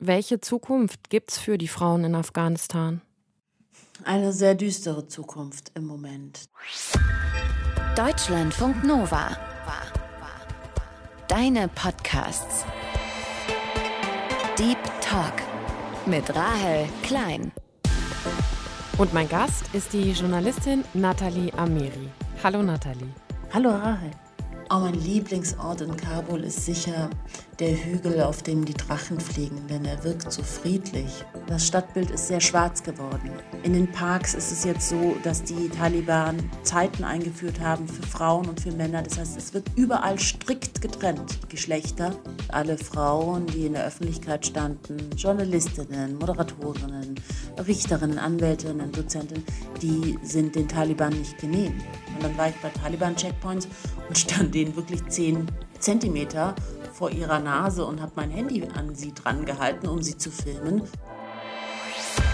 welche Zukunft gibt es für die Frauen in Afghanistan? Eine sehr düstere Zukunft im Moment. Deutschlandfunk Nova. Deine Podcasts. Deep Talk mit Rahel Klein. Und mein Gast ist die Journalistin Nathalie Amiri. Hallo Nathalie. Hallo Rahel. Oh, mein Lieblingsort in Kabul ist sicher der Hügel, auf dem die Drachen fliegen, denn er wirkt so friedlich. Das Stadtbild ist sehr schwarz geworden. In den Parks ist es jetzt so, dass die Taliban Zeiten eingeführt haben für Frauen und für Männer. Das heißt, es wird überall strikt getrennt, Geschlechter. Alle Frauen, die in der Öffentlichkeit standen, Journalistinnen, Moderatorinnen, Richterinnen, Anwältinnen, Dozentinnen, die sind den Taliban nicht genehm. Und dann war ich bei Taliban-Checkpoints und stand denen wirklich 10 Zentimeter vor ihrer Nase und habe mein Handy an sie dran gehalten, um sie zu filmen.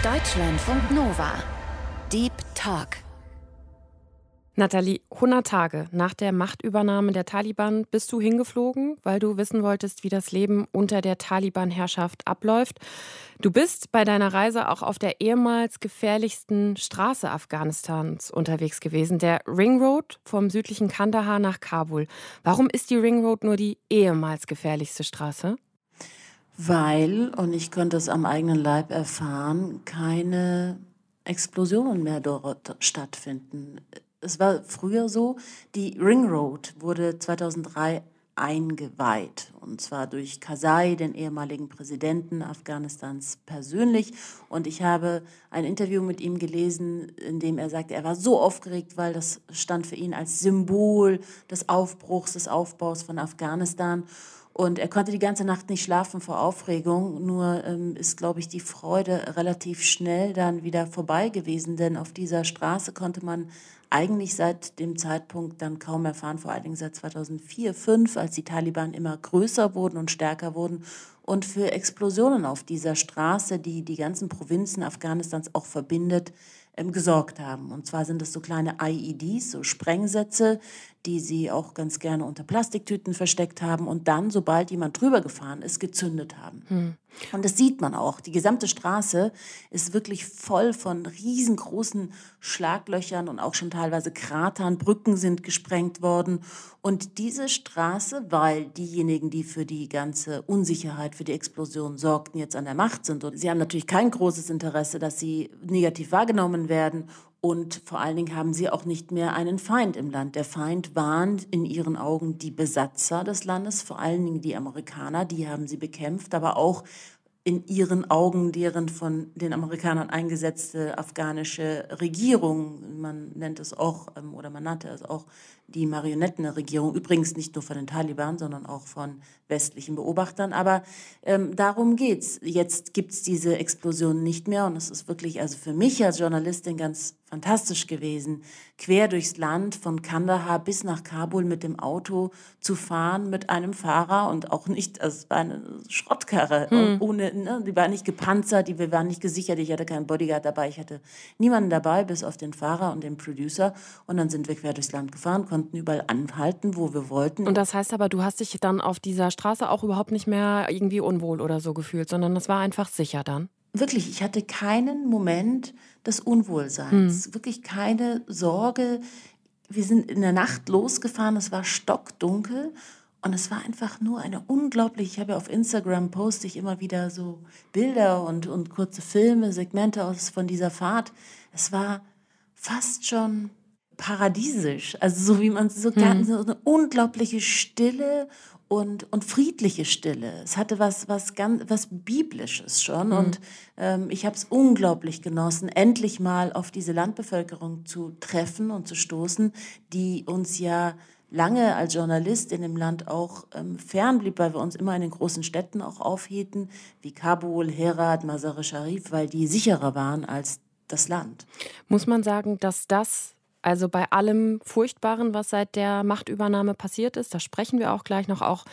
Deutschlandfunk Nova. Deep Talk. Nathalie, 100 Tage nach der Machtübernahme der Taliban bist du hingeflogen, weil du wissen wolltest, wie das Leben unter der Taliban-Herrschaft abläuft. Du bist bei deiner Reise auch auf der ehemals gefährlichsten Straße Afghanistans unterwegs gewesen, der Ring Road vom südlichen Kandahar nach Kabul. Warum ist die Ring Road nur die ehemals gefährlichste Straße? Weil, und ich konnte es am eigenen Leib erfahren, keine Explosionen mehr dort stattfinden es war früher so, die Ring Road wurde 2003 eingeweiht. Und zwar durch Karzai, den ehemaligen Präsidenten Afghanistans, persönlich. Und ich habe ein Interview mit ihm gelesen, in dem er sagte, er war so aufgeregt, weil das stand für ihn als Symbol des Aufbruchs, des Aufbaus von Afghanistan. Und er konnte die ganze Nacht nicht schlafen vor Aufregung. Nur ähm, ist, glaube ich, die Freude relativ schnell dann wieder vorbei gewesen. Denn auf dieser Straße konnte man eigentlich seit dem Zeitpunkt dann kaum erfahren, vor allen Dingen seit 2004, 2005, als die Taliban immer größer wurden und stärker wurden und für Explosionen auf dieser Straße, die die ganzen Provinzen Afghanistans auch verbindet, ähm, gesorgt haben. Und zwar sind es so kleine IEDs, so Sprengsätze, die sie auch ganz gerne unter Plastiktüten versteckt haben und dann, sobald jemand drüber gefahren ist, gezündet haben. Hm. Und das sieht man auch. Die gesamte Straße ist wirklich voll von riesengroßen Schlaglöchern und auch schon teilweise Kratern. Brücken sind gesprengt worden. Und diese Straße, weil diejenigen, die für die ganze Unsicherheit, für die Explosion sorgten, jetzt an der Macht sind. Und sie haben natürlich kein großes Interesse, dass sie negativ wahrgenommen werden und vor allen Dingen haben sie auch nicht mehr einen Feind im Land. Der Feind waren in ihren Augen die Besatzer des Landes, vor allen Dingen die Amerikaner, die haben sie bekämpft, aber auch in ihren Augen deren von den Amerikanern eingesetzte afghanische Regierung. Man nennt es auch, ähm, oder man nannte es auch die Marionettenregierung, übrigens nicht nur von den Taliban, sondern auch von westlichen Beobachtern. Aber ähm, darum geht's. Jetzt gibt's diese Explosion nicht mehr und es ist wirklich, also für mich als Journalistin ganz fantastisch gewesen, quer durchs Land von Kandahar bis nach Kabul mit dem Auto zu fahren mit einem Fahrer und auch nicht, also es war eine Schrottkarre, hm. ohne, ne, die war nicht gepanzert, die, wir waren nicht gesichert, ich hatte keinen Bodyguard dabei, ich hatte niemanden dabei, bis auf den Fahrer und den Producer und dann sind wir quer durchs Land gefahren, konnten überall anhalten, wo wir wollten. Und das heißt aber, du hast dich dann auf dieser Straße auch überhaupt nicht mehr irgendwie unwohl oder so gefühlt, sondern es war einfach sicher dann? Wirklich, ich hatte keinen Moment des Unwohlseins, hm. wirklich keine Sorge. Wir sind in der Nacht losgefahren, es war stockdunkel und es war einfach nur eine unglaubliche, ich habe ja auf Instagram poste ich immer wieder so Bilder und, und kurze Filme, Segmente aus von dieser Fahrt. Es war fast schon paradiesisch. Also so wie man so, hm. so eine unglaubliche Stille und, und friedliche Stille. Es hatte was, was ganz, was Biblisches schon. Hm. Und ähm, ich habe es unglaublich genossen, endlich mal auf diese Landbevölkerung zu treffen und zu stoßen, die uns ja lange als Journalist in dem Land auch ähm, fernblieb, weil wir uns immer in den großen Städten auch aufhielten, wie Kabul, Herat, Mazar-e Sharif, weil die sicherer waren als das Land. Muss man sagen, dass das also bei allem Furchtbaren, was seit der Machtübernahme passiert ist, da sprechen wir auch gleich noch auch,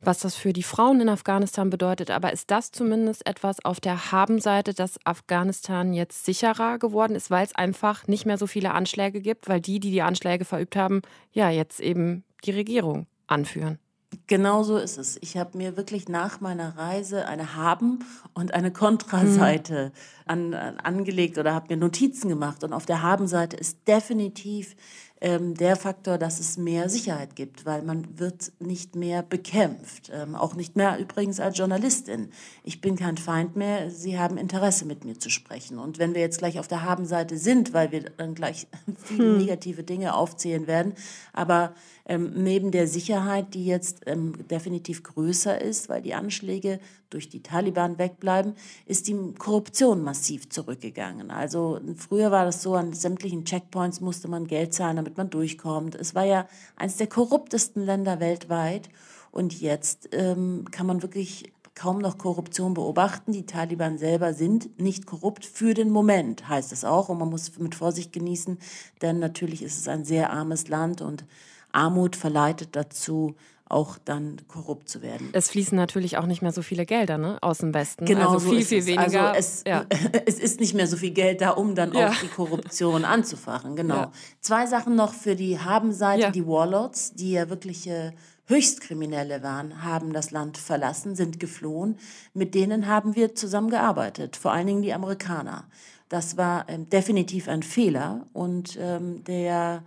was das für die Frauen in Afghanistan bedeutet. Aber ist das zumindest etwas auf der Habenseite, dass Afghanistan jetzt sicherer geworden ist, weil es einfach nicht mehr so viele Anschläge gibt, weil die, die die Anschläge verübt haben, ja jetzt eben die Regierung anführen? Genau so ist es. Ich habe mir wirklich nach meiner Reise eine Haben- und eine Kontraseite mhm. an, an, angelegt oder habe mir Notizen gemacht. Und auf der Haben-Seite ist definitiv ähm, der Faktor, dass es mehr Sicherheit gibt, weil man wird nicht mehr bekämpft. Ähm, auch nicht mehr übrigens als Journalistin. Ich bin kein Feind mehr. Sie haben Interesse, mit mir zu sprechen. Und wenn wir jetzt gleich auf der Habenseite sind, weil wir dann gleich viele hm. negative Dinge aufzählen werden, aber ähm, neben der Sicherheit, die jetzt ähm, definitiv größer ist, weil die Anschläge durch die Taliban wegbleiben, ist die Korruption massiv zurückgegangen. Also früher war das so, an sämtlichen Checkpoints musste man Geld zahlen, damit man durchkommt. Es war ja eines der korruptesten Länder weltweit. Und jetzt ähm, kann man wirklich kaum noch Korruption beobachten. Die Taliban selber sind nicht korrupt für den Moment, heißt es auch. Und man muss mit Vorsicht genießen, denn natürlich ist es ein sehr armes Land und Armut verleitet dazu, auch dann korrupt zu werden. Es fließen natürlich auch nicht mehr so viele Gelder ne, aus dem Westen. Genau, also viel, so viel weniger. Also es, ja. es, ist nicht mehr so viel Geld da, um dann ja. auch die Korruption anzufachen. Genau. Ja. Zwei Sachen noch für die Habenseite. Die Warlords, die ja wirkliche Höchstkriminelle waren, haben das Land verlassen, sind geflohen. Mit denen haben wir zusammengearbeitet, vor allen Dingen die Amerikaner. Das war ähm, definitiv ein Fehler und ähm, der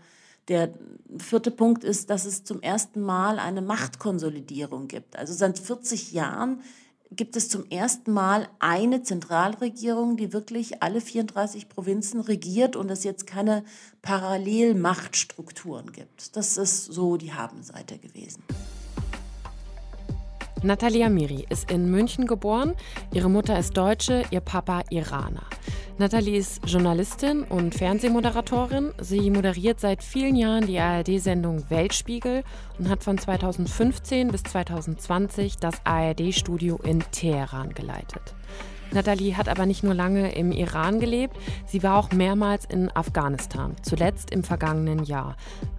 der vierte Punkt ist, dass es zum ersten Mal eine Machtkonsolidierung gibt. Also seit 40 Jahren gibt es zum ersten Mal eine Zentralregierung, die wirklich alle 34 Provinzen regiert und es jetzt keine Parallelmachtstrukturen gibt. Das ist so die Habenseite gewesen. Natalia Miri ist in München geboren. Ihre Mutter ist Deutsche, ihr Papa Iraner. Natalie ist Journalistin und Fernsehmoderatorin. Sie moderiert seit vielen Jahren die ARD-Sendung Weltspiegel und hat von 2015 bis 2020 das ARD-Studio in Teheran geleitet. Natalie hat aber nicht nur lange im Iran gelebt, sie war auch mehrmals in Afghanistan, zuletzt im vergangenen Jahr.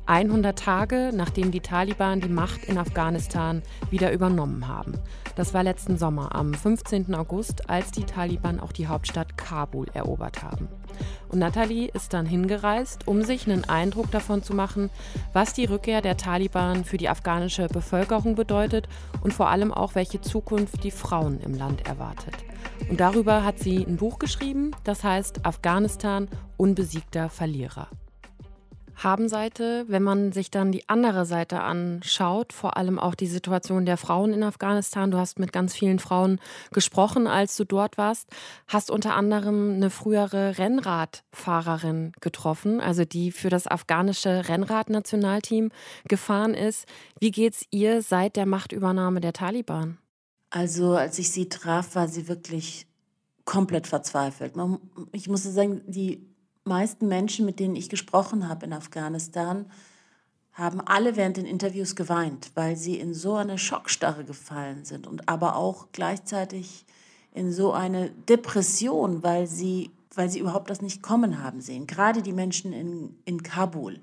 100 Tage nachdem die Taliban die Macht in Afghanistan wieder übernommen haben. Das war letzten Sommer, am 15. August, als die Taliban auch die Hauptstadt Kabul erobert haben. Und Natalie ist dann hingereist, um sich einen Eindruck davon zu machen, was die Rückkehr der Taliban für die afghanische Bevölkerung bedeutet und vor allem auch, welche Zukunft die Frauen im Land erwartet. Und darüber hat sie ein Buch geschrieben, das heißt Afghanistan, unbesiegter Verlierer. Habenseite, wenn man sich dann die andere Seite anschaut, vor allem auch die Situation der Frauen in Afghanistan. Du hast mit ganz vielen Frauen gesprochen, als du dort warst, hast unter anderem eine frühere Rennradfahrerin getroffen, also die für das afghanische Rennradnationalteam gefahren ist. Wie geht's ihr seit der Machtübernahme der Taliban? Also als ich sie traf, war sie wirklich komplett verzweifelt. Ich muss sagen, die meisten Menschen, mit denen ich gesprochen habe in Afghanistan, haben alle während den Interviews geweint, weil sie in so eine Schockstarre gefallen sind und aber auch gleichzeitig in so eine Depression, weil sie, weil sie überhaupt das nicht kommen haben sehen. Gerade die Menschen in, in Kabul.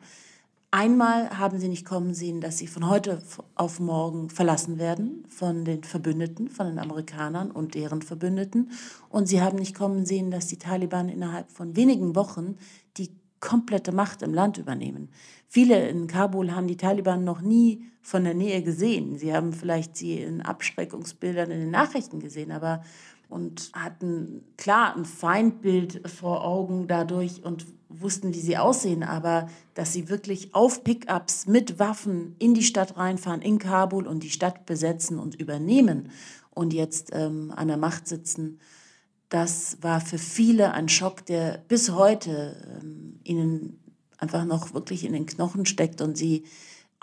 Einmal haben sie nicht kommen sehen, dass sie von heute auf morgen verlassen werden von den Verbündeten, von den Amerikanern und deren Verbündeten. Und sie haben nicht kommen sehen, dass die Taliban innerhalb von wenigen Wochen die komplette Macht im Land übernehmen. Viele in Kabul haben die Taliban noch nie von der Nähe gesehen. Sie haben vielleicht sie in Abschreckungsbildern in den Nachrichten gesehen, aber und hatten klar ein Feindbild vor Augen dadurch und wussten, wie sie aussehen, aber dass sie wirklich auf Pickups mit Waffen in die Stadt reinfahren, in Kabul und die Stadt besetzen und übernehmen und jetzt ähm, an der Macht sitzen, das war für viele ein Schock, der bis heute ähm, ihnen einfach noch wirklich in den Knochen steckt und sie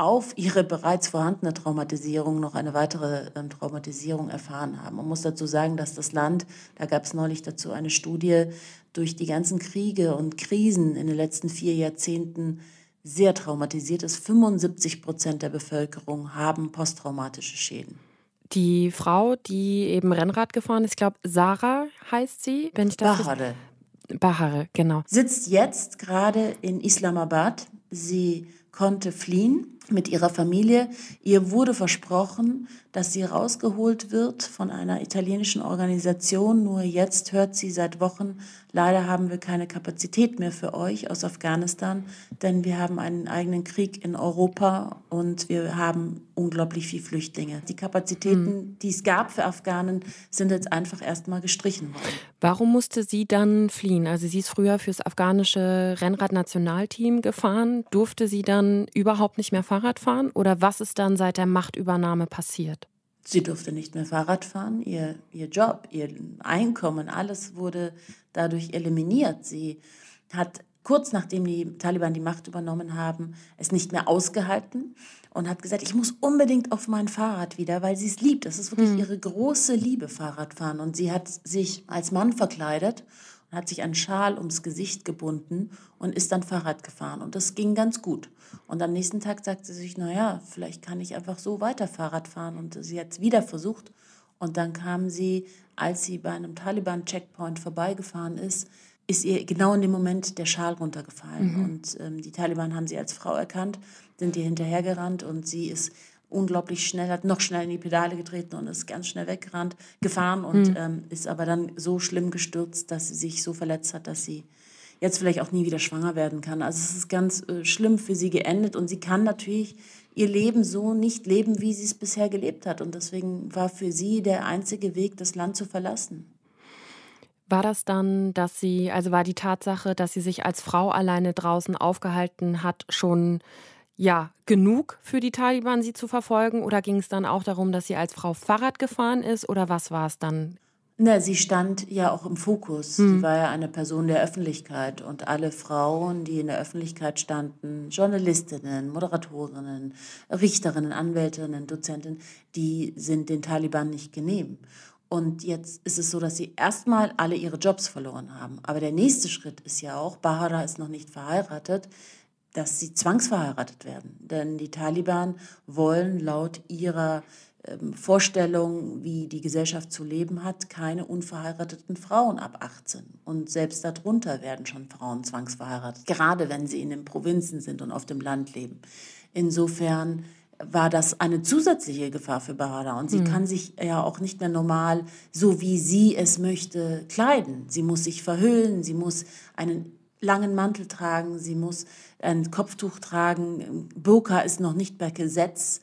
auf ihre bereits vorhandene Traumatisierung noch eine weitere ähm, Traumatisierung erfahren haben. Man muss dazu sagen, dass das Land, da gab es neulich dazu eine Studie, durch die ganzen Kriege und Krisen in den letzten vier Jahrzehnten sehr traumatisiert ist. 75 Prozent der Bevölkerung haben posttraumatische Schäden. Die Frau, die eben Rennrad gefahren ist, ich glaube, Sarah heißt sie, wenn ich das Bahare. Bahare, genau. Sitzt jetzt gerade in Islamabad. Sie konnte fliehen mit ihrer Familie. Ihr wurde versprochen, dass sie rausgeholt wird von einer italienischen Organisation. Nur jetzt hört sie seit Wochen, leider haben wir keine Kapazität mehr für euch aus Afghanistan, denn wir haben einen eigenen Krieg in Europa und wir haben unglaublich viele Flüchtlinge. Die Kapazitäten, mhm. die es gab für Afghanen, sind jetzt einfach erstmal gestrichen worden. Warum musste sie dann fliehen? Also sie ist früher fürs afghanische Rennradnationalteam gefahren. Durfte sie dann überhaupt nicht mehr Fahrrad fahren? Oder was ist dann seit der Machtübernahme passiert? Sie durfte nicht mehr Fahrrad fahren. Ihr, ihr Job, ihr Einkommen, alles wurde dadurch eliminiert. Sie hat kurz nachdem die Taliban die Macht übernommen haben, es nicht mehr ausgehalten und hat gesagt, ich muss unbedingt auf mein Fahrrad wieder, weil sie es liebt. Das ist wirklich mhm. ihre große Liebe, Fahrradfahren. Und sie hat sich als Mann verkleidet und hat sich einen Schal ums Gesicht gebunden und ist dann Fahrrad gefahren. Und das ging ganz gut. Und am nächsten Tag sagte sie sich, naja, vielleicht kann ich einfach so weiter Fahrrad fahren. Und sie hat es wieder versucht. Und dann kam sie, als sie bei einem Taliban-Checkpoint vorbeigefahren ist, ist ihr genau in dem Moment der Schal runtergefallen. Mhm. Und ähm, die Taliban haben sie als Frau erkannt, sind ihr hinterhergerannt und sie ist unglaublich schnell, hat noch schnell in die Pedale getreten und ist ganz schnell weggerannt, gefahren und mhm. ähm, ist aber dann so schlimm gestürzt, dass sie sich so verletzt hat, dass sie jetzt vielleicht auch nie wieder schwanger werden kann. Also es ist ganz äh, schlimm für sie geendet und sie kann natürlich ihr Leben so nicht leben, wie sie es bisher gelebt hat. Und deswegen war für sie der einzige Weg, das Land zu verlassen. War das dann, dass sie, also war die Tatsache, dass sie sich als Frau alleine draußen aufgehalten hat, schon ja genug für die Taliban, sie zu verfolgen? Oder ging es dann auch darum, dass sie als Frau Fahrrad gefahren ist? Oder was war es dann na, sie stand ja auch im Fokus. Hm. Sie war ja eine Person der Öffentlichkeit und alle Frauen, die in der Öffentlichkeit standen, Journalistinnen, Moderatorinnen, Richterinnen, Anwältinnen, Dozentinnen, die sind den Taliban nicht genehm. Und jetzt ist es so, dass sie erstmal alle ihre Jobs verloren haben. Aber der nächste Schritt ist ja auch, Bahara ist noch nicht verheiratet, dass sie zwangsverheiratet werden. Denn die Taliban wollen laut ihrer Vorstellung, wie die Gesellschaft zu leben hat, keine unverheirateten Frauen ab 18. Und selbst darunter werden schon Frauen zwangsverheiratet, gerade wenn sie in den Provinzen sind und auf dem Land leben. Insofern war das eine zusätzliche Gefahr für Bahada. Und sie mhm. kann sich ja auch nicht mehr normal, so wie sie es möchte, kleiden. Sie muss sich verhüllen, sie muss einen langen Mantel tragen, sie muss ein Kopftuch tragen. Burka ist noch nicht bei Gesetz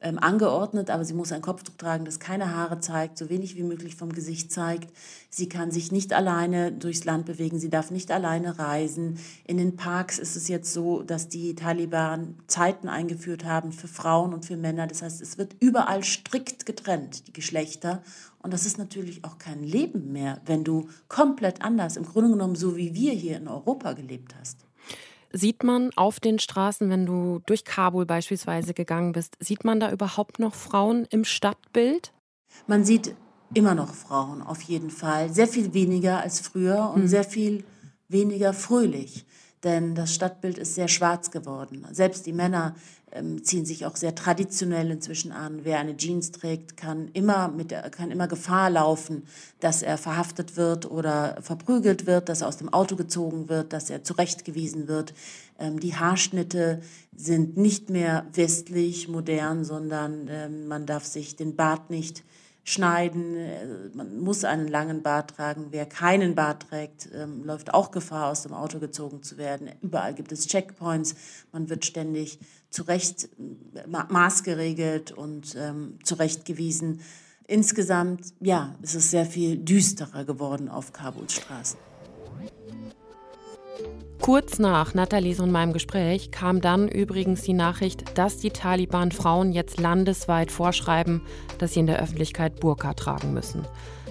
ähm, angeordnet, aber sie muss ein Kopftuch tragen, das keine Haare zeigt, so wenig wie möglich vom Gesicht zeigt. Sie kann sich nicht alleine durchs Land bewegen, sie darf nicht alleine reisen. In den Parks ist es jetzt so, dass die Taliban Zeiten eingeführt haben für Frauen und für Männer. Das heißt, es wird überall strikt getrennt, die Geschlechter. Und das ist natürlich auch kein Leben mehr, wenn du komplett anders, im Grunde genommen so wie wir hier in Europa gelebt hast. Sieht man auf den Straßen, wenn du durch Kabul beispielsweise gegangen bist, sieht man da überhaupt noch Frauen im Stadtbild? Man sieht immer noch Frauen, auf jeden Fall. Sehr viel weniger als früher und mhm. sehr viel weniger fröhlich. Denn das Stadtbild ist sehr schwarz geworden. Selbst die Männer ähm, ziehen sich auch sehr traditionell inzwischen an. Wer eine Jeans trägt, kann immer, mit, kann immer Gefahr laufen, dass er verhaftet wird oder verprügelt wird, dass er aus dem Auto gezogen wird, dass er zurechtgewiesen wird. Ähm, die Haarschnitte sind nicht mehr westlich, modern, sondern ähm, man darf sich den Bart nicht schneiden. Äh, man muss einen langen Bart tragen. Wer keinen Bart trägt, ähm, läuft auch Gefahr, aus dem Auto gezogen zu werden. Überall gibt es Checkpoints. Man wird ständig zurecht äh, maßgeregelt und ähm, zurechtgewiesen. Insgesamt, ja, ist es sehr viel düsterer geworden auf Kabuls Straßen. Kurz nach Nathalies und meinem Gespräch kam dann übrigens die Nachricht, dass die Taliban Frauen jetzt landesweit vorschreiben, dass sie in der Öffentlichkeit Burka tragen müssen.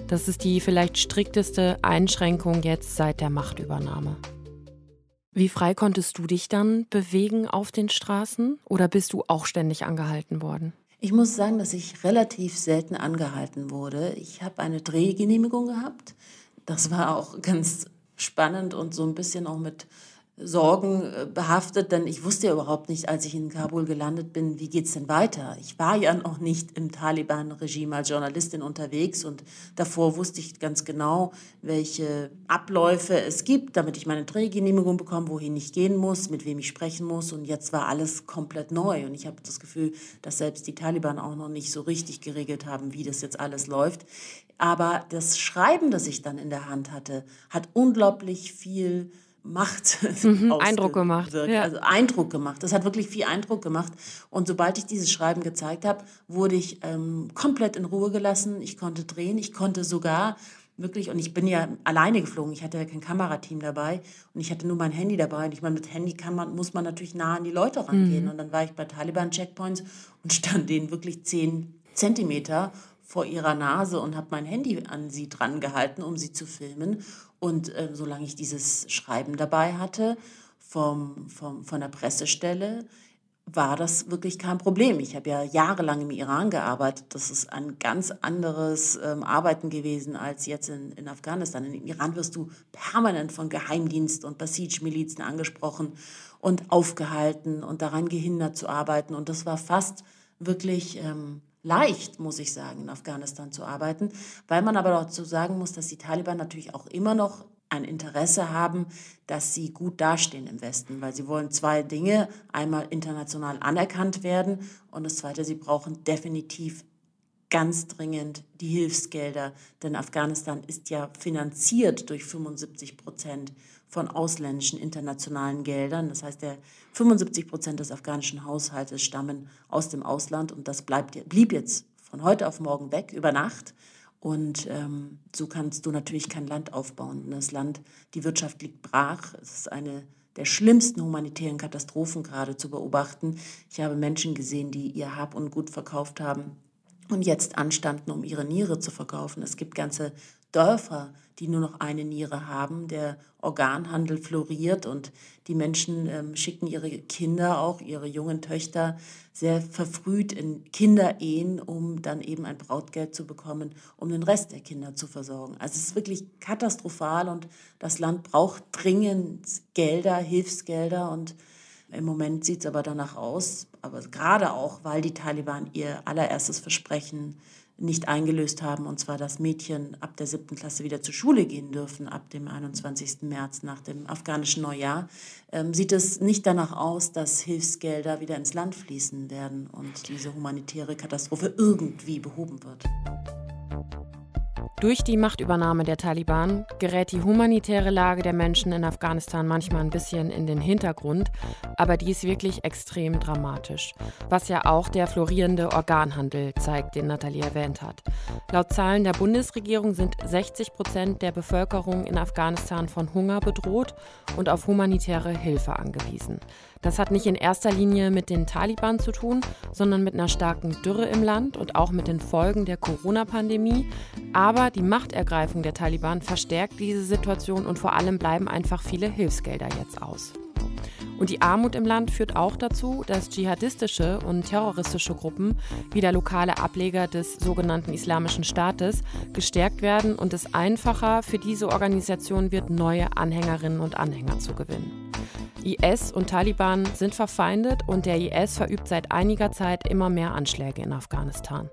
Das ist die vielleicht strikteste Einschränkung jetzt seit der Machtübernahme. Wie frei konntest du dich dann bewegen auf den Straßen oder bist du auch ständig angehalten worden? Ich muss sagen, dass ich relativ selten angehalten wurde. Ich habe eine Drehgenehmigung gehabt. Das war auch ganz spannend und so ein bisschen auch mit Sorgen äh, behaftet, denn ich wusste ja überhaupt nicht, als ich in Kabul gelandet bin, wie geht's denn weiter? Ich war ja noch nicht im Taliban-Regime als Journalistin unterwegs und davor wusste ich ganz genau, welche Abläufe es gibt, damit ich meine Drehgenehmigung bekomme, wohin ich gehen muss, mit wem ich sprechen muss und jetzt war alles komplett neu und ich habe das Gefühl, dass selbst die Taliban auch noch nicht so richtig geregelt haben, wie das jetzt alles läuft. Aber das Schreiben, das ich dann in der Hand hatte, hat unglaublich viel Macht mhm, Eindruck gemacht. Ja. Also Eindruck gemacht. Das hat wirklich viel Eindruck gemacht. Und sobald ich dieses Schreiben gezeigt habe, wurde ich ähm, komplett in Ruhe gelassen. Ich konnte drehen. Ich konnte sogar wirklich, und ich bin ja alleine geflogen. Ich hatte ja kein Kamerateam dabei und ich hatte nur mein Handy dabei. Und ich meine, mit Handy kann man, muss man natürlich nah an die Leute rangehen. Mhm. Und dann war ich bei Taliban-Checkpoints und stand denen wirklich zehn Zentimeter vor ihrer Nase und habe mein Handy an sie dran gehalten, um sie zu filmen. Und äh, solange ich dieses Schreiben dabei hatte vom, vom, von der Pressestelle, war das wirklich kein Problem. Ich habe ja jahrelang im Iran gearbeitet. Das ist ein ganz anderes ähm, Arbeiten gewesen als jetzt in, in Afghanistan. In Iran wirst du permanent von Geheimdienst und Basij-Milizen angesprochen und aufgehalten und daran gehindert zu arbeiten. Und das war fast wirklich ähm, leicht, muss ich sagen, in Afghanistan zu arbeiten, weil man aber dazu sagen muss, dass die Taliban natürlich auch immer noch ein Interesse haben, dass sie gut dastehen im Westen, weil sie wollen zwei Dinge, einmal international anerkannt werden und das Zweite, sie brauchen definitiv ganz dringend die Hilfsgelder, denn Afghanistan ist ja finanziert durch 75 Prozent von ausländischen internationalen Geldern. Das heißt, der 75 Prozent des afghanischen Haushaltes stammen aus dem Ausland und das bleibt, blieb jetzt von heute auf morgen weg, über Nacht. Und ähm, so kannst du natürlich kein Land aufbauen. Das Land, die Wirtschaft liegt brach. Es ist eine der schlimmsten humanitären Katastrophen gerade zu beobachten. Ich habe Menschen gesehen, die ihr Hab und Gut verkauft haben und jetzt anstanden, um ihre Niere zu verkaufen. Es gibt ganze Dörfer, die nur noch eine Niere haben. Der Organhandel floriert und die Menschen ähm, schicken ihre Kinder, auch ihre jungen Töchter, sehr verfrüht in Kinderehen, um dann eben ein Brautgeld zu bekommen, um den Rest der Kinder zu versorgen. Also es ist wirklich katastrophal und das Land braucht dringend Gelder, Hilfsgelder und im Moment sieht es aber danach aus, aber gerade auch, weil die Taliban ihr allererstes Versprechen nicht eingelöst haben, und zwar, dass Mädchen ab der siebten Klasse wieder zur Schule gehen dürfen, ab dem 21. März nach dem afghanischen Neujahr, ähm, sieht es nicht danach aus, dass Hilfsgelder wieder ins Land fließen werden und diese humanitäre Katastrophe irgendwie behoben wird. Durch die Machtübernahme der Taliban gerät die humanitäre Lage der Menschen in Afghanistan manchmal ein bisschen in den Hintergrund, aber die ist wirklich extrem dramatisch. Was ja auch der florierende Organhandel zeigt, den Nathalie erwähnt hat. Laut Zahlen der Bundesregierung sind 60 Prozent der Bevölkerung in Afghanistan von Hunger bedroht und auf humanitäre Hilfe angewiesen. Das hat nicht in erster Linie mit den Taliban zu tun, sondern mit einer starken Dürre im Land und auch mit den Folgen der Corona-Pandemie. Aber die Machtergreifung der Taliban verstärkt diese Situation und vor allem bleiben einfach viele Hilfsgelder jetzt aus. Und die Armut im Land führt auch dazu, dass dschihadistische und terroristische Gruppen wie der lokale Ableger des sogenannten Islamischen Staates gestärkt werden und es einfacher für diese Organisation wird, neue Anhängerinnen und Anhänger zu gewinnen. IS und Taliban sind verfeindet und der IS verübt seit einiger Zeit immer mehr Anschläge in Afghanistan.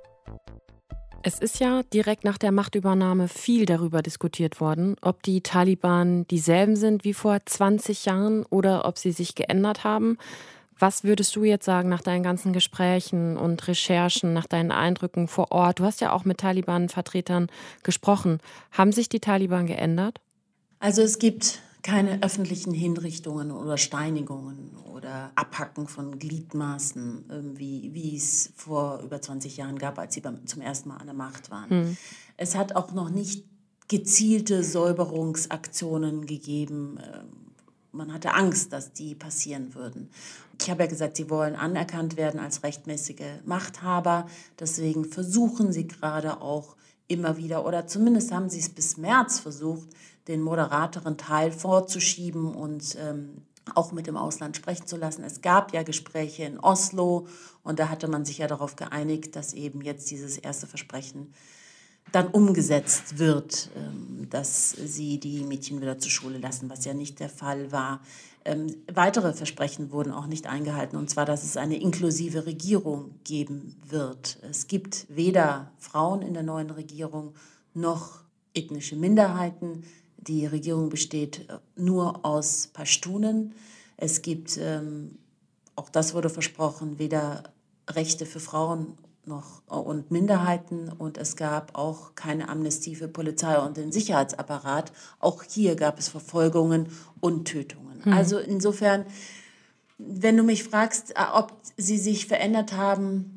Es ist ja direkt nach der Machtübernahme viel darüber diskutiert worden, ob die Taliban dieselben sind wie vor 20 Jahren oder ob sie sich geändert haben. Was würdest du jetzt sagen nach deinen ganzen Gesprächen und Recherchen, nach deinen Eindrücken vor Ort? Du hast ja auch mit Taliban-Vertretern gesprochen. Haben sich die Taliban geändert? Also es gibt keine öffentlichen Hinrichtungen oder Steinigungen oder Abhacken von Gliedmaßen, irgendwie, wie es vor über 20 Jahren gab, als sie beim, zum ersten Mal an der Macht waren. Hm. Es hat auch noch nicht gezielte Säuberungsaktionen gegeben. Ähm, man hatte Angst, dass die passieren würden. Ich habe ja gesagt, sie wollen anerkannt werden als rechtmäßige Machthaber. Deswegen versuchen sie gerade auch immer wieder, oder zumindest haben sie es bis März versucht, den moderateren Teil vorzuschieben und ähm, auch mit dem Ausland sprechen zu lassen. Es gab ja Gespräche in Oslo und da hatte man sich ja darauf geeinigt, dass eben jetzt dieses erste Versprechen dann umgesetzt wird. Ähm, dass sie die Mädchen wieder zur Schule lassen, was ja nicht der Fall war. Ähm, weitere Versprechen wurden auch nicht eingehalten, und zwar, dass es eine inklusive Regierung geben wird. Es gibt weder Frauen in der neuen Regierung noch ethnische Minderheiten. Die Regierung besteht äh, nur aus Pashtunen. Es gibt, ähm, auch das wurde versprochen, weder Rechte für Frauen noch äh, und Minderheiten und es gab auch keine Amnestie für Polizei und den Sicherheitsapparat. Auch hier gab es Verfolgungen und Tötungen. Hm. Also insofern, wenn du mich fragst, äh, ob sie sich verändert haben,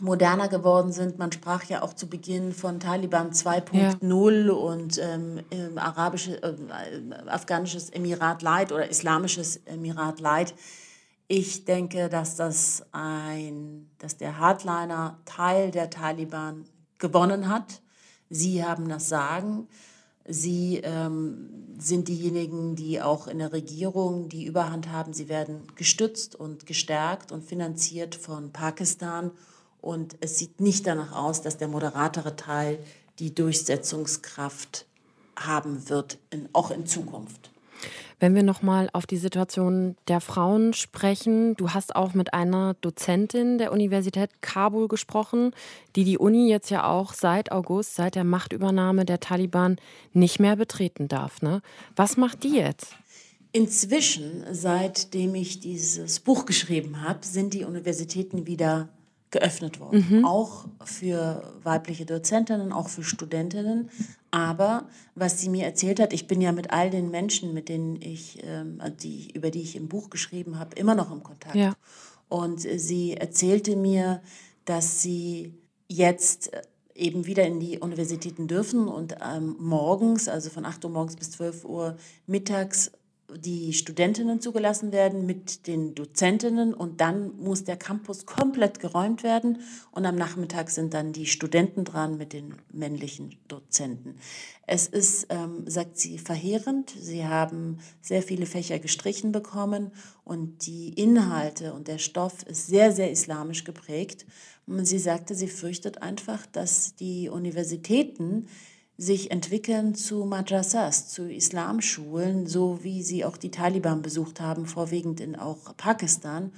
moderner geworden sind. Man sprach ja auch zu Beginn von Taliban 2.0 ja. und ähm, arabische, äh, afghanisches Emirat Light oder islamisches Emirat Light. Ich denke, dass das ein, dass der Hardliner Teil der Taliban gewonnen hat. Sie haben das Sagen. Sie ähm, sind diejenigen, die auch in der Regierung die Überhand haben. Sie werden gestützt und gestärkt und finanziert von Pakistan. Und es sieht nicht danach aus, dass der moderatere Teil die Durchsetzungskraft haben wird, in, auch in Zukunft. Wenn wir nochmal auf die Situation der Frauen sprechen, du hast auch mit einer Dozentin der Universität Kabul gesprochen, die die Uni jetzt ja auch seit August, seit der Machtübernahme der Taliban nicht mehr betreten darf. Ne? Was macht die jetzt? Inzwischen, seitdem ich dieses Buch geschrieben habe, sind die Universitäten wieder geöffnet worden. Mhm. Auch für weibliche Dozentinnen, auch für Studentinnen. Aber was sie mir erzählt hat, ich bin ja mit all den Menschen, mit denen ich, ähm, die, über die ich im Buch geschrieben habe, immer noch im Kontakt. Ja. Und sie erzählte mir, dass sie jetzt äh, eben wieder in die Universitäten dürfen und ähm, morgens, also von 8 Uhr morgens bis 12 Uhr mittags, die Studentinnen zugelassen werden mit den Dozentinnen und dann muss der Campus komplett geräumt werden und am Nachmittag sind dann die Studenten dran mit den männlichen Dozenten. Es ist, ähm, sagt sie, verheerend. Sie haben sehr viele Fächer gestrichen bekommen und die Inhalte und der Stoff ist sehr, sehr islamisch geprägt. Und sie sagte, sie fürchtet einfach, dass die Universitäten sich entwickeln zu Madrasas, zu Islamschulen, so wie sie auch die Taliban besucht haben, vorwiegend in auch Pakistan.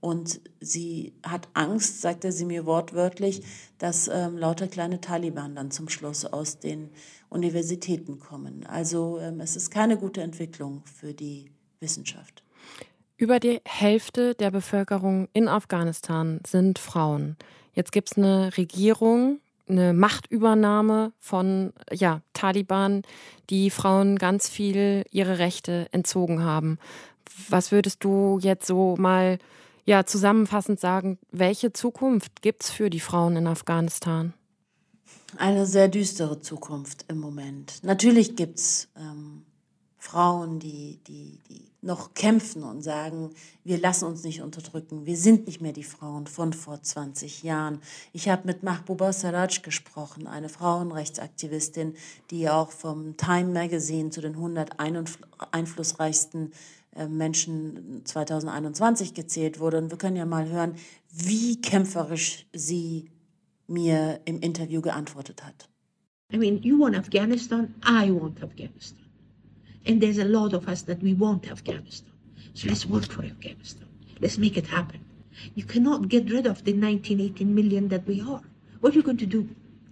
Und sie hat Angst, sagte sie mir wortwörtlich, dass ähm, lauter kleine Taliban dann zum Schluss aus den Universitäten kommen. Also ähm, es ist keine gute Entwicklung für die Wissenschaft. Über die Hälfte der Bevölkerung in Afghanistan sind Frauen. Jetzt gibt es eine Regierung, eine Machtübernahme von ja, Taliban, die Frauen ganz viel ihre Rechte entzogen haben. Was würdest du jetzt so mal ja, zusammenfassend sagen, welche Zukunft gibt es für die Frauen in Afghanistan? Eine sehr düstere Zukunft im Moment. Natürlich gibt es ähm, Frauen, die, die, die noch kämpfen und sagen, wir lassen uns nicht unterdrücken, wir sind nicht mehr die Frauen von vor 20 Jahren. Ich habe mit Mahbouba Saraj gesprochen, eine Frauenrechtsaktivistin, die auch vom Time Magazine zu den 100 einflussreichsten äh, Menschen 2021 gezählt wurde. Und wir können ja mal hören, wie kämpferisch sie mir im Interview geantwortet hat. I mean, you want Afghanistan, I want Afghanistan. And there's a lot of us that we want Afghanistan. So let's work for Afghanistan. Let's make it happen. You cannot get rid of the 19, 18 million that we are. What are you going to do?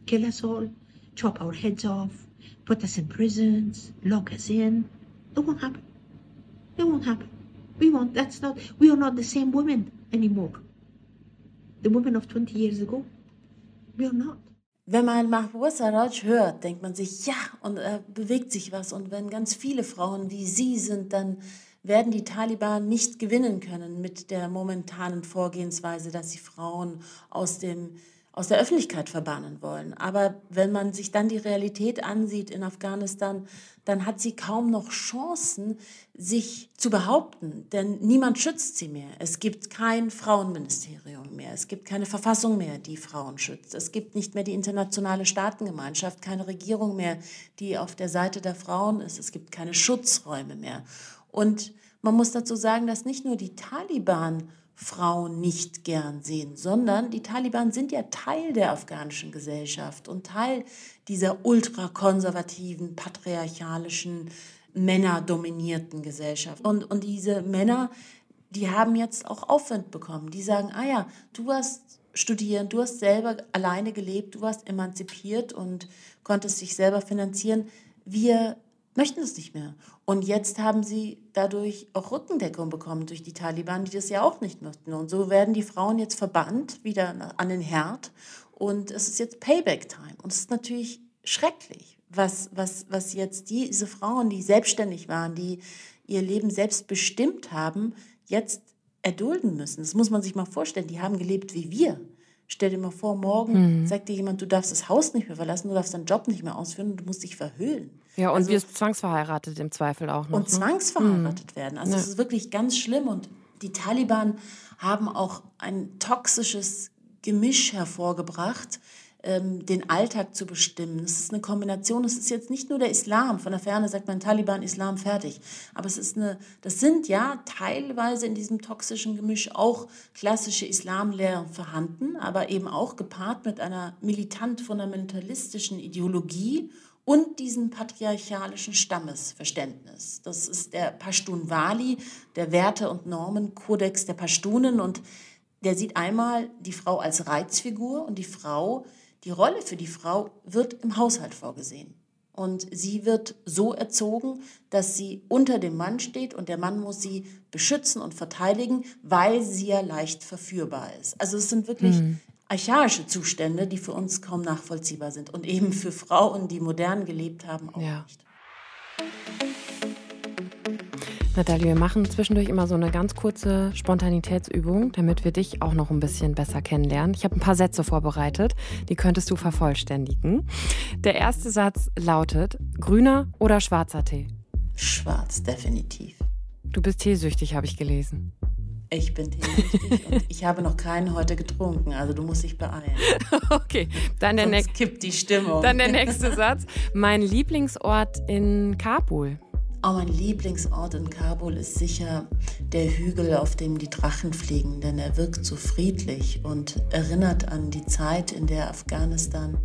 Kill us all? Chop our heads off? Put us in prisons? Lock us in? It won't happen. It won't happen. We want, that's not, we are not the same women anymore. The women of 20 years ago. We are not. Wenn man Mahbub Saraj hört, denkt man sich, ja, und äh, bewegt sich was. Und wenn ganz viele Frauen wie sie sind, dann werden die Taliban nicht gewinnen können mit der momentanen Vorgehensweise, dass sie Frauen aus dem aus der Öffentlichkeit verbannen wollen. Aber wenn man sich dann die Realität ansieht in Afghanistan, dann hat sie kaum noch Chancen, sich zu behaupten, denn niemand schützt sie mehr. Es gibt kein Frauenministerium mehr, es gibt keine Verfassung mehr, die Frauen schützt. Es gibt nicht mehr die internationale Staatengemeinschaft, keine Regierung mehr, die auf der Seite der Frauen ist. Es gibt keine Schutzräume mehr. Und man muss dazu sagen, dass nicht nur die Taliban Frauen nicht gern sehen, sondern die Taliban sind ja Teil der afghanischen Gesellschaft und Teil dieser ultrakonservativen, patriarchalischen, männerdominierten Gesellschaft. Und, und diese Männer, die haben jetzt auch Aufwind bekommen. Die sagen, ah ja, du hast studieren, du hast selber alleine gelebt, du warst emanzipiert und konntest dich selber finanzieren. Wir möchten es nicht mehr. Und jetzt haben sie dadurch auch Rückendeckung bekommen durch die Taliban, die das ja auch nicht möchten. Und so werden die Frauen jetzt verbannt wieder an den Herd. Und es ist jetzt Payback-Time. Und es ist natürlich schrecklich, was, was, was jetzt diese Frauen, die selbstständig waren, die ihr Leben selbst bestimmt haben, jetzt erdulden müssen. Das muss man sich mal vorstellen. Die haben gelebt wie wir. Stell dir mal vor, morgen mhm. sagt dir jemand, du darfst das Haus nicht mehr verlassen, du darfst deinen Job nicht mehr ausführen und du musst dich verhüllen. Ja, und also, wirst zwangsverheiratet im Zweifel auch noch. Und ne? zwangsverheiratet mhm. werden. Also ja. das ist wirklich ganz schlimm. Und die Taliban haben auch ein toxisches Gemisch hervorgebracht, ähm, den Alltag zu bestimmen. Es ist eine Kombination, es ist jetzt nicht nur der Islam, von der Ferne sagt man Taliban, Islam, fertig. Aber es ist eine, das sind ja teilweise in diesem toxischen Gemisch auch klassische Islamlehren vorhanden, aber eben auch gepaart mit einer militant-fundamentalistischen Ideologie und diesem patriarchalischen Stammesverständnis. Das ist der Pashtun-Wali, der Werte- und Normenkodex der Pashtunen und der sieht einmal die Frau als Reizfigur und die Frau die Rolle für die Frau wird im Haushalt vorgesehen. Und sie wird so erzogen, dass sie unter dem Mann steht und der Mann muss sie beschützen und verteidigen, weil sie ja leicht verführbar ist. Also es sind wirklich mhm. archaische Zustände, die für uns kaum nachvollziehbar sind und eben für Frauen, die modern gelebt haben, auch ja. nicht. Nathalie, wir machen zwischendurch immer so eine ganz kurze Spontanitätsübung, damit wir dich auch noch ein bisschen besser kennenlernen. Ich habe ein paar Sätze vorbereitet, die könntest du vervollständigen. Der erste Satz lautet: Grüner oder schwarzer Tee? Schwarz, definitiv. Du bist teesüchtig, habe ich gelesen. Ich bin teesüchtig und ich habe noch keinen heute getrunken, also du musst dich beeilen. okay, dann der nächste. kippt die Stimmung. Dann der nächste Satz. Mein Lieblingsort in Kabul. Oh, mein Lieblingsort in Kabul ist sicher der Hügel, auf dem die Drachen fliegen, denn er wirkt so friedlich und erinnert an die Zeit, in der Afghanistan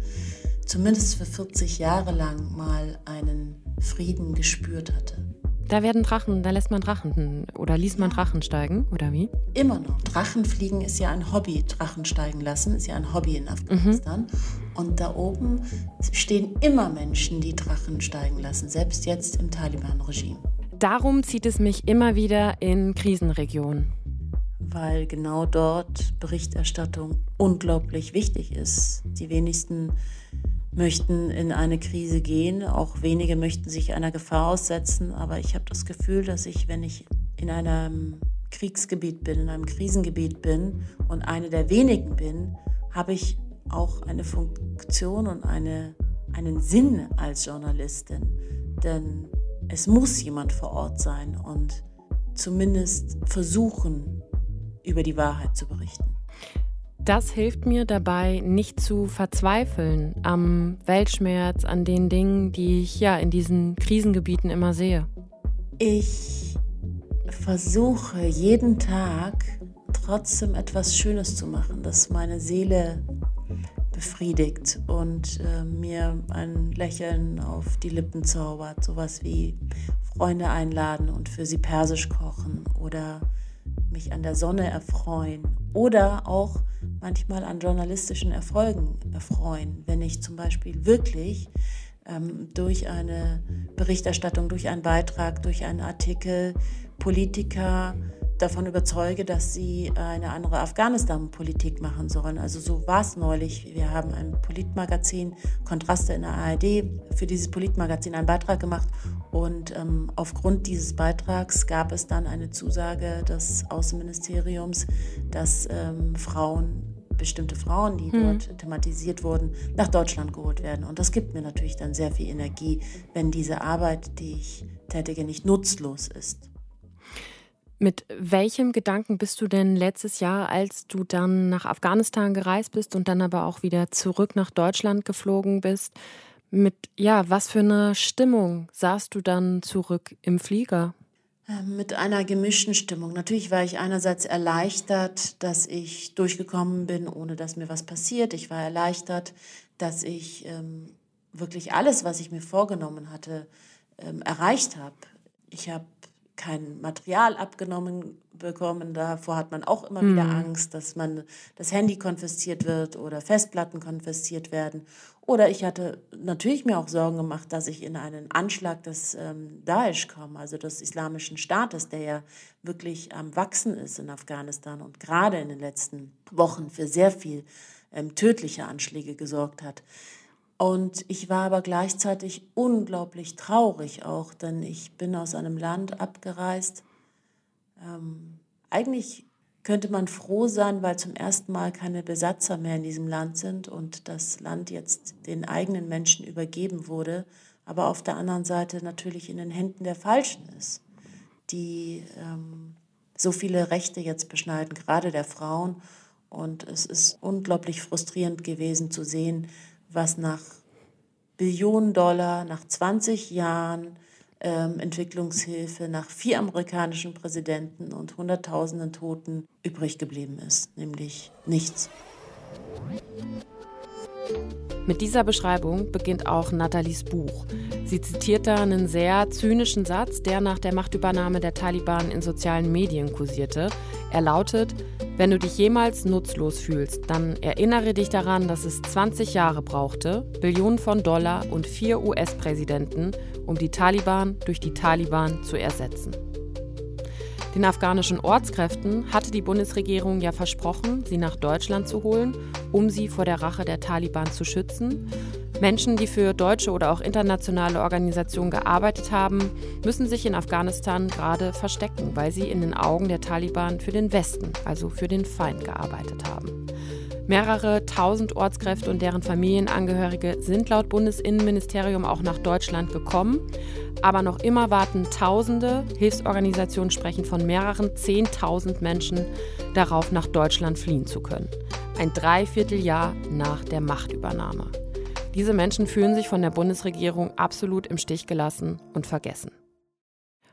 zumindest für 40 Jahre lang mal einen Frieden gespürt hatte. Da werden Drachen, da lässt man Drachen oder ließ man Drachen steigen, oder wie? Immer noch. Drachenfliegen ist ja ein Hobby. Drachen steigen lassen ist ja ein Hobby in Afghanistan. Mhm. Und da oben stehen immer Menschen, die Drachen steigen lassen, selbst jetzt im Taliban-Regime. Darum zieht es mich immer wieder in Krisenregionen. Weil genau dort Berichterstattung unglaublich wichtig ist. Die wenigsten möchten in eine Krise gehen. Auch wenige möchten sich einer Gefahr aussetzen. Aber ich habe das Gefühl, dass ich, wenn ich in einem Kriegsgebiet bin, in einem Krisengebiet bin und eine der wenigen bin, habe ich auch eine Funktion und eine, einen Sinn als Journalistin. Denn es muss jemand vor Ort sein und zumindest versuchen, über die Wahrheit zu berichten. Das hilft mir dabei, nicht zu verzweifeln am Weltschmerz, an den Dingen, die ich ja in diesen Krisengebieten immer sehe. Ich versuche jeden Tag trotzdem etwas Schönes zu machen, das meine Seele befriedigt und äh, mir ein Lächeln auf die Lippen zaubert. Sowas wie Freunde einladen und für sie persisch kochen oder mich an der Sonne erfreuen oder auch manchmal an journalistischen Erfolgen erfreuen, wenn ich zum Beispiel wirklich ähm, durch eine Berichterstattung, durch einen Beitrag, durch einen Artikel Politiker davon überzeuge, dass sie eine andere Afghanistan-Politik machen sollen. Also so war es neulich. Wir haben ein Politmagazin, Kontraste in der ARD, für dieses Politmagazin einen Beitrag gemacht und ähm, aufgrund dieses Beitrags gab es dann eine Zusage des Außenministeriums, dass ähm, Frauen, bestimmte Frauen, die mhm. dort thematisiert wurden, nach Deutschland geholt werden. Und das gibt mir natürlich dann sehr viel Energie, wenn diese Arbeit, die ich tätige, nicht nutzlos ist. Mit welchem Gedanken bist du denn letztes Jahr, als du dann nach Afghanistan gereist bist und dann aber auch wieder zurück nach Deutschland geflogen bist, mit, ja, was für eine Stimmung saßt du dann zurück im Flieger? Ähm, mit einer gemischten Stimmung. Natürlich war ich einerseits erleichtert, dass ich durchgekommen bin, ohne dass mir was passiert. Ich war erleichtert, dass ich ähm, wirklich alles, was ich mir vorgenommen hatte, ähm, erreicht habe. Ich habe kein Material abgenommen bekommen. Davor hat man auch immer mhm. wieder Angst, dass man das Handy konfisziert wird oder Festplatten konfisziert werden. Oder ich hatte natürlich mir auch Sorgen gemacht, dass ich in einen Anschlag des ähm, Daesh komme, also des Islamischen Staates, der ja wirklich am Wachsen ist in Afghanistan und gerade in den letzten Wochen für sehr viel ähm, tödliche Anschläge gesorgt hat. Und ich war aber gleichzeitig unglaublich traurig auch, denn ich bin aus einem Land abgereist. Ähm, eigentlich könnte man froh sein, weil zum ersten Mal keine Besatzer mehr in diesem Land sind und das Land jetzt den eigenen Menschen übergeben wurde, aber auf der anderen Seite natürlich in den Händen der Falschen ist, die ähm, so viele Rechte jetzt beschneiden, gerade der Frauen. Und es ist unglaublich frustrierend gewesen zu sehen, was nach Billionen Dollar, nach 20 Jahren ähm, Entwicklungshilfe, nach vier amerikanischen Präsidenten und Hunderttausenden Toten übrig geblieben ist, nämlich nichts. Mit dieser Beschreibung beginnt auch Nathalies Buch. Sie zitiert da einen sehr zynischen Satz, der nach der Machtübernahme der Taliban in sozialen Medien kursierte. Er lautet, wenn du dich jemals nutzlos fühlst, dann erinnere dich daran, dass es 20 Jahre brauchte, Billionen von Dollar und vier US-Präsidenten, um die Taliban durch die Taliban zu ersetzen. Den afghanischen Ortskräften hatte die Bundesregierung ja versprochen, sie nach Deutschland zu holen, um sie vor der Rache der Taliban zu schützen. Menschen, die für deutsche oder auch internationale Organisationen gearbeitet haben, müssen sich in Afghanistan gerade verstecken, weil sie in den Augen der Taliban für den Westen, also für den Feind, gearbeitet haben. Mehrere tausend Ortskräfte und deren Familienangehörige sind laut Bundesinnenministerium auch nach Deutschland gekommen. Aber noch immer warten Tausende, Hilfsorganisationen sprechen von mehreren Zehntausend Menschen, darauf nach Deutschland fliehen zu können. Ein Dreivierteljahr nach der Machtübernahme. Diese Menschen fühlen sich von der Bundesregierung absolut im Stich gelassen und vergessen.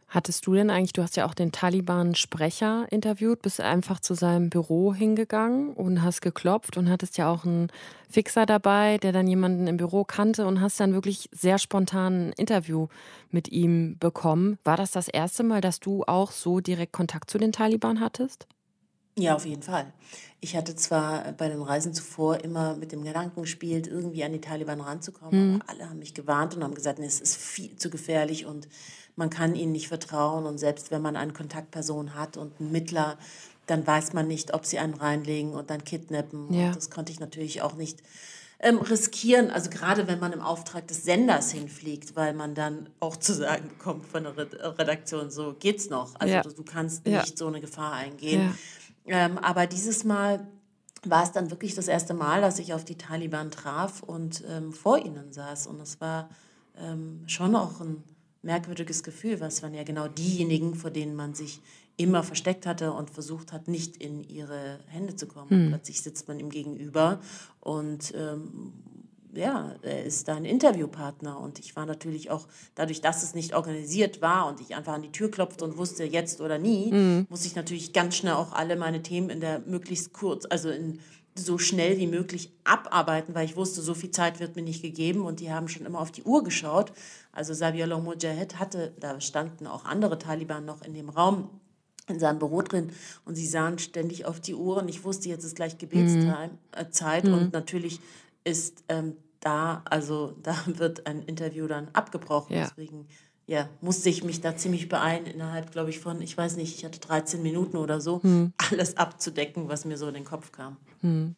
Hattest du denn eigentlich, du hast ja auch den Taliban-Sprecher interviewt, bist einfach zu seinem Büro hingegangen und hast geklopft und hattest ja auch einen Fixer dabei, der dann jemanden im Büro kannte und hast dann wirklich sehr spontan ein Interview mit ihm bekommen. War das das erste Mal, dass du auch so direkt Kontakt zu den Taliban hattest? Ja, auf jeden Fall. Ich hatte zwar bei den Reisen zuvor immer mit dem Gedanken gespielt, irgendwie an die Taliban ranzukommen, mhm. aber alle haben mich gewarnt und haben gesagt, nee, es ist viel zu gefährlich und man kann ihnen nicht vertrauen. Und selbst wenn man eine Kontaktperson hat und einen Mittler, dann weiß man nicht, ob sie einen reinlegen und dann kidnappen. Ja. Und das konnte ich natürlich auch nicht ähm, riskieren. Also gerade wenn man im Auftrag des Senders hinfliegt, weil man dann auch zu sagen bekommt von der Redaktion, so geht's noch. Also ja. du, du, kannst nicht ja. so eine Gefahr eingehen. Ähm, aber dieses Mal war es dann wirklich das erste Mal, dass ich auf die Taliban traf und ähm, vor ihnen saß. Und es war ähm, schon auch ein merkwürdiges Gefühl, was waren ja genau diejenigen, vor denen man sich immer versteckt hatte und versucht hat, nicht in ihre Hände zu kommen. Hm. Plötzlich sitzt man ihm gegenüber und ähm, ja, er ist da ein Interviewpartner und ich war natürlich auch, dadurch, dass es nicht organisiert war und ich einfach an die Tür klopfte und wusste, jetzt oder nie, mhm. muss ich natürlich ganz schnell auch alle meine Themen in der möglichst kurz, also in so schnell wie möglich abarbeiten, weil ich wusste, so viel Zeit wird mir nicht gegeben und die haben schon immer auf die Uhr geschaut. Also Sabiullah Mujahid hatte, da standen auch andere Taliban noch in dem Raum, in seinem Büro drin und sie sahen ständig auf die Uhr und ich wusste, jetzt ist gleich Gebetszeit mhm. und natürlich ist ähm, da, also da wird ein Interview dann abgebrochen. Ja. Deswegen ja, musste ich mich da ziemlich beeilen, innerhalb, glaube ich, von, ich weiß nicht, ich hatte 13 Minuten oder so, hm. alles abzudecken, was mir so in den Kopf kam. Hm.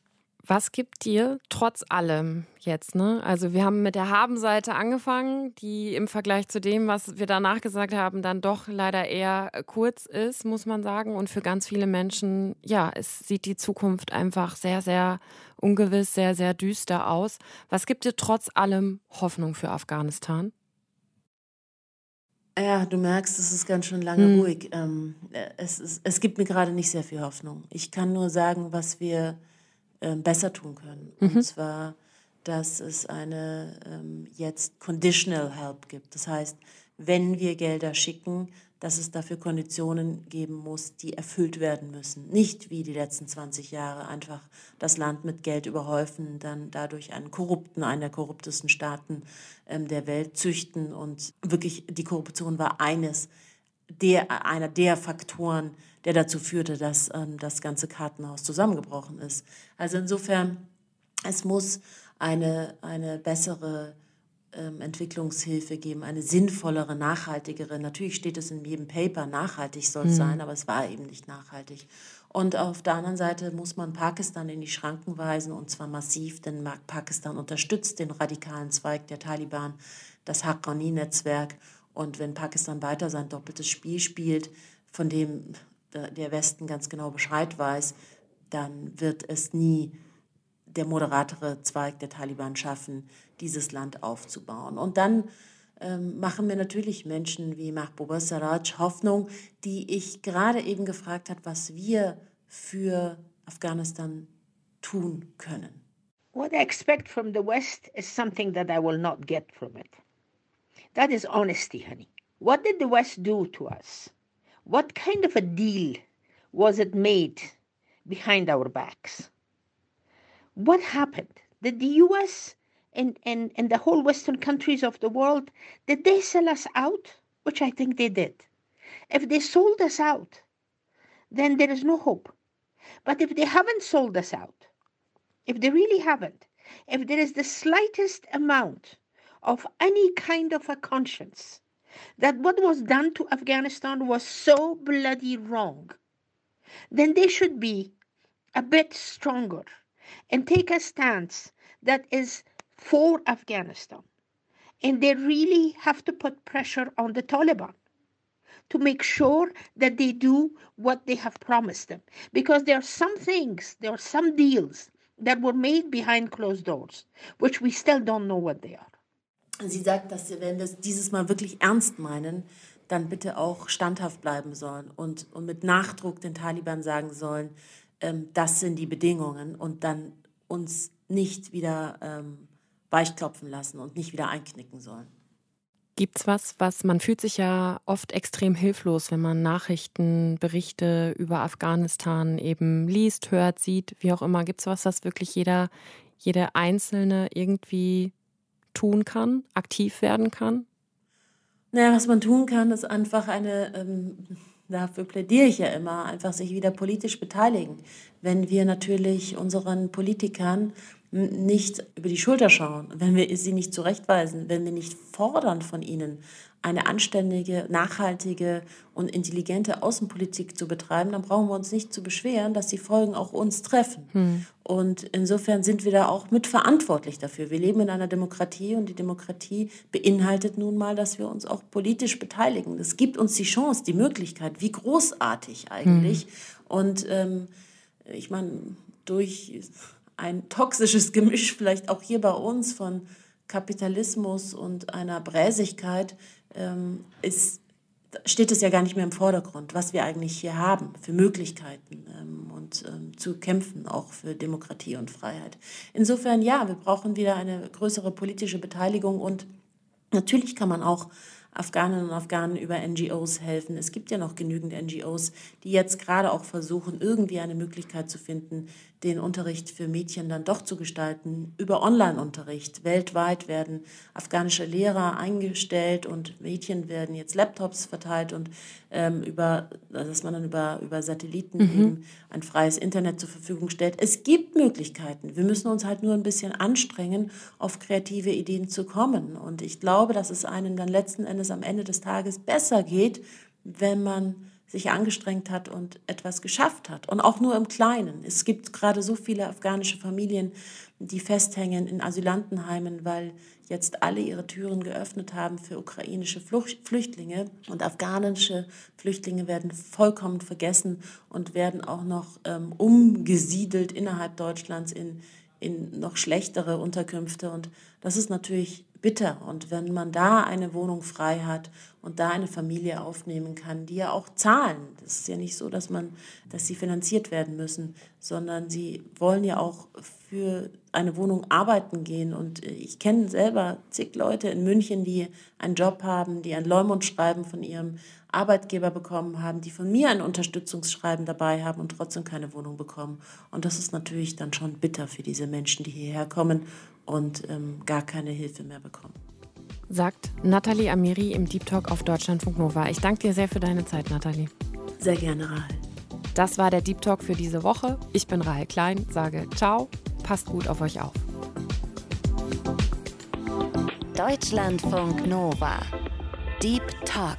Was gibt dir trotz allem jetzt, ne? Also wir haben mit der Habenseite angefangen, die im Vergleich zu dem, was wir danach gesagt haben, dann doch leider eher kurz ist, muss man sagen. Und für ganz viele Menschen, ja, es sieht die Zukunft einfach sehr, sehr ungewiss, sehr, sehr düster aus. Was gibt dir trotz allem Hoffnung für Afghanistan? Ja, du merkst, es ist ganz schön lange hm. ruhig. Ähm, es, ist, es gibt mir gerade nicht sehr viel Hoffnung. Ich kann nur sagen, was wir äh, besser tun können. Mhm. Und zwar, dass es eine ähm, jetzt Conditional Help gibt. Das heißt, wenn wir Gelder schicken, dass es dafür Konditionen geben muss, die erfüllt werden müssen. Nicht wie die letzten 20 Jahre einfach das Land mit Geld überhäufen, dann dadurch einen korrupten, einen der korruptesten Staaten ähm, der Welt züchten. Und wirklich, die Korruption war eines der, einer der Faktoren, der dazu führte, dass ähm, das ganze Kartenhaus zusammengebrochen ist. Also insofern, es muss eine, eine bessere ähm, Entwicklungshilfe geben, eine sinnvollere, nachhaltigere. Natürlich steht es in jedem Paper, nachhaltig soll es mhm. sein, aber es war eben nicht nachhaltig. Und auf der anderen Seite muss man Pakistan in die Schranken weisen und zwar massiv, denn Pakistan unterstützt den radikalen Zweig der Taliban, das Haqqani-Netzwerk. Und wenn Pakistan weiter sein doppeltes Spiel spielt, von dem der Westen ganz genau Bescheid weiß, dann wird es nie der moderatere Zweig der Taliban schaffen, dieses Land aufzubauen. Und dann ähm, machen mir natürlich Menschen wie Mahbouba Saraj Hoffnung, die ich gerade eben gefragt habe, was wir für Afghanistan tun können. What I expect from the West is something that I will not get from it. That is honesty, honey. What did the West do to us? What kind of a deal was it made behind our backs? What happened? Did the US and, and, and the whole Western countries of the world, did they sell us out? Which I think they did. If they sold us out, then there is no hope. But if they haven't sold us out, if they really haven't, if there is the slightest amount of any kind of a conscience that what was done to Afghanistan was so bloody wrong, then they should be a bit stronger and take a stance that is for Afghanistan. And they really have to put pressure on the Taliban to make sure that they do what they have promised them. Because there are some things, there are some deals that were made behind closed doors, which we still don't know what they are. Sie sagt, dass wenn wir es dieses Mal wirklich ernst meinen, dann bitte auch standhaft bleiben sollen und, und mit Nachdruck den Taliban sagen sollen, ähm, das sind die Bedingungen und dann uns nicht wieder ähm, weichklopfen lassen und nicht wieder einknicken sollen. Gibt es was, was man fühlt sich ja oft extrem hilflos, wenn man Nachrichten, Berichte über Afghanistan eben liest, hört, sieht, wie auch immer. Gibt es was, was wirklich jeder, jede Einzelne irgendwie tun kann, aktiv werden kann? Naja, was man tun kann, ist einfach eine, ähm, dafür plädiere ich ja immer, einfach sich wieder politisch beteiligen. Wenn wir natürlich unseren Politikern nicht über die Schulter schauen, wenn wir sie nicht zurechtweisen, wenn wir nicht fordern von ihnen, eine anständige, nachhaltige und intelligente Außenpolitik zu betreiben, dann brauchen wir uns nicht zu beschweren, dass die Folgen auch uns treffen. Hm. Und insofern sind wir da auch mitverantwortlich dafür. Wir leben in einer Demokratie und die Demokratie beinhaltet nun mal, dass wir uns auch politisch beteiligen. Das gibt uns die Chance, die Möglichkeit. Wie großartig eigentlich. Hm. Und ähm, ich meine, durch ein toxisches Gemisch vielleicht auch hier bei uns von Kapitalismus und einer Bräsigkeit ähm, ist, steht es ja gar nicht mehr im Vordergrund, was wir eigentlich hier haben für Möglichkeiten ähm, und ähm, zu kämpfen, auch für Demokratie und Freiheit. Insofern ja, wir brauchen wieder eine größere politische Beteiligung und natürlich kann man auch Afghaninnen und Afghanen über NGOs helfen. Es gibt ja noch genügend NGOs, die jetzt gerade auch versuchen, irgendwie eine Möglichkeit zu finden, den Unterricht für Mädchen dann doch zu gestalten über Online-Unterricht. Weltweit werden afghanische Lehrer eingestellt und Mädchen werden jetzt Laptops verteilt und ähm, über, dass man dann über, über Satelliten mhm. eben ein freies Internet zur Verfügung stellt. Es gibt Möglichkeiten. Wir müssen uns halt nur ein bisschen anstrengen, auf kreative Ideen zu kommen. Und ich glaube, dass es einem dann letzten Endes am Ende des Tages besser geht, wenn man sich angestrengt hat und etwas geschafft hat. Und auch nur im Kleinen. Es gibt gerade so viele afghanische Familien, die festhängen in Asylantenheimen, weil jetzt alle ihre Türen geöffnet haben für ukrainische Flüchtlinge. Und afghanische Flüchtlinge werden vollkommen vergessen und werden auch noch ähm, umgesiedelt innerhalb Deutschlands in, in noch schlechtere Unterkünfte. Und Das ist natürlich bitter. Und wenn man da eine Wohnung frei hat und da eine Familie aufnehmen kann, die ja auch zahlen, das ist ja nicht so, dass man, dass sie finanziert werden müssen, sondern sie wollen ja auch für eine Wohnung arbeiten gehen. Und ich kenne selber zig Leute in München, die einen Job haben, die ein Leumundschreiben von ihrem Arbeitgeber bekommen haben, die von mir ein Unterstützungsschreiben dabei haben und trotzdem keine Wohnung bekommen. Und das ist natürlich dann schon bitter für diese Menschen, die hierher kommen und ähm, gar keine Hilfe mehr bekommen. Sagt Nathalie Amiri im Deep Talk auf Deutschlandfunk Nova. Ich danke dir sehr für deine Zeit, Nathalie. Sehr gerne, Rahel. Das war der Deep Talk für diese Woche. Ich bin Rahel Klein, sage ciao, passt gut auf euch auf. Deutschlandfunk Nova. Deep Talk.